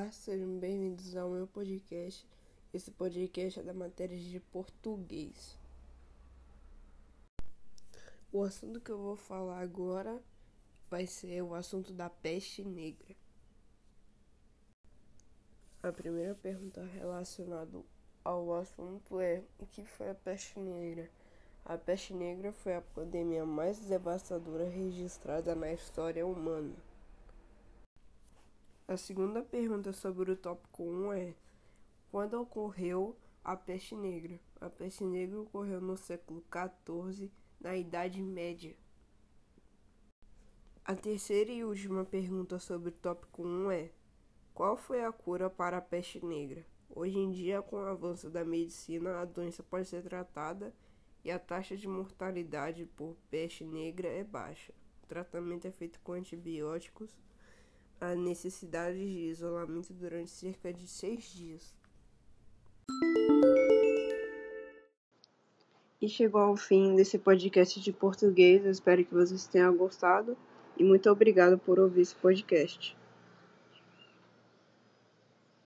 Olá, sejam bem-vindos ao meu podcast. Esse podcast é da matéria de português. O assunto que eu vou falar agora vai ser o assunto da peste negra. A primeira pergunta relacionada ao assunto é: o que foi a peste negra? A peste negra foi a pandemia mais devastadora registrada na história humana. A segunda pergunta sobre o tópico 1 é: quando ocorreu a peste negra? A peste negra ocorreu no século XIV, na Idade Média. A terceira e última pergunta sobre o tópico 1 é: qual foi a cura para a peste negra? Hoje em dia, com o avanço da medicina, a doença pode ser tratada e a taxa de mortalidade por peste negra é baixa. O tratamento é feito com antibióticos a necessidade de isolamento durante cerca de seis dias. E chegou ao fim desse podcast de português. Eu espero que vocês tenham gostado e muito obrigado por ouvir esse podcast.